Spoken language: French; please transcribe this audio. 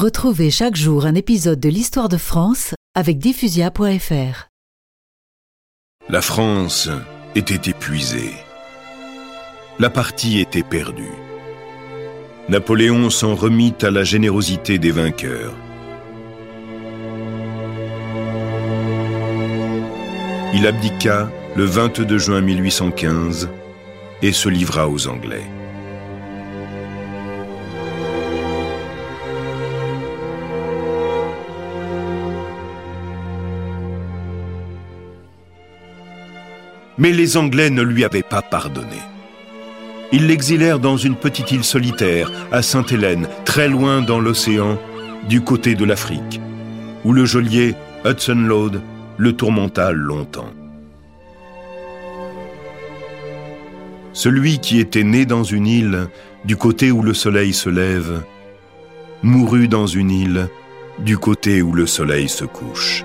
Retrouvez chaque jour un épisode de l'histoire de France avec diffusia.fr. La France était épuisée. La partie était perdue. Napoléon s'en remit à la générosité des vainqueurs. Il abdiqua le 22 juin 1815 et se livra aux Anglais. Mais les Anglais ne lui avaient pas pardonné. Ils l'exilèrent dans une petite île solitaire, à Sainte-Hélène, très loin dans l'océan, du côté de l'Afrique, où le geôlier Hudson Lowe le tourmenta longtemps. Celui qui était né dans une île, du côté où le soleil se lève, mourut dans une île, du côté où le soleil se couche.